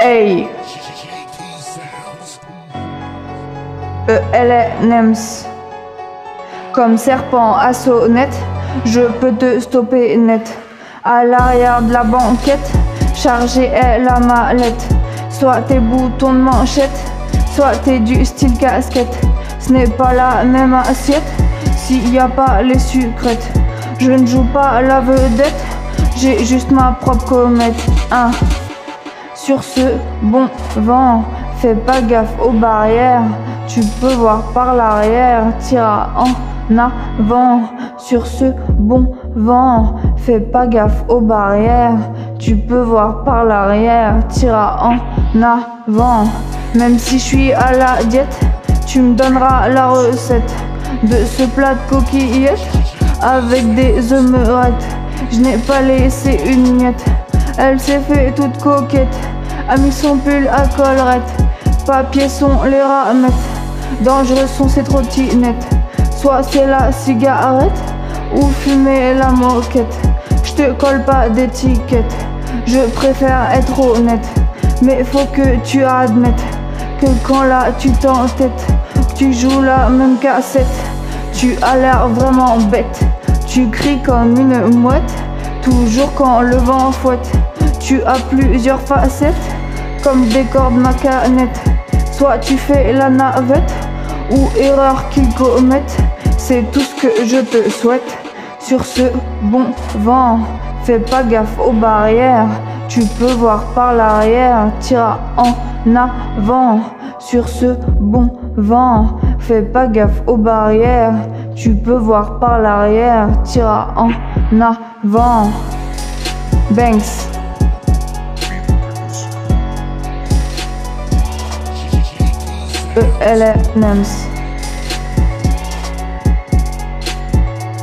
Hey ELNEMS Comme serpent à sonnette, je peux te stopper net. À l'arrière de la banquette, chargée est la mallette. Soit tes boutons de manchette, soit t'es du style casquette. Ce n'est pas la même assiette s'il n'y a pas les sucrètes. Je ne joue pas la vedette, j'ai juste ma propre comète. Hein. Sur ce bon vent, fais pas gaffe aux barrières. Tu peux voir par l'arrière, tira en avant. Sur ce bon vent, fais pas gaffe aux barrières. Tu peux voir par l'arrière, tira en avant. Même si je suis à la diète, tu me donneras la recette de ce plat de coquillettes avec des œufs Je n'ai pas laissé une miette, elle s'est fait toute coquette, a mis son pull à collerette. Papier sont les ramettes, dangereux sont ces trottinettes. Soit c'est la cigarette ou fumer la moquette. Je te colle pas d'étiquette, je préfère être honnête. Mais faut que tu admettes que quand là tu t'entêtes, tu joues la même cassette. Tu as l'air vraiment bête, tu cries comme une mouette, toujours quand le vent fouette. Tu as plusieurs facettes, comme des cordes ma canette. Soit tu fais la navette, ou erreur qu'ils commettent, c'est tout ce que je te souhaite. Sur ce bon vent, fais pas gaffe aux barrières, tu peux voir par l'arrière, tire en avant. Sur ce bon vent, fais pas gaffe aux barrières, tu peux voir par l'arrière, tira en avant. Banks. ELNMS.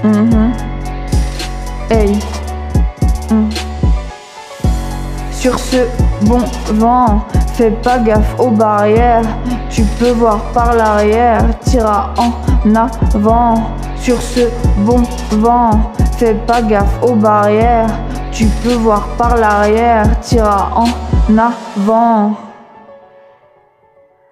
Mhm. Hey. Mm. Sur ce bon vent, fais pas gaffe aux barrières. Tu peux voir par l'arrière, tira en avant. Sur ce bon vent, fais pas gaffe aux barrières. Tu peux voir par l'arrière, tira en avant.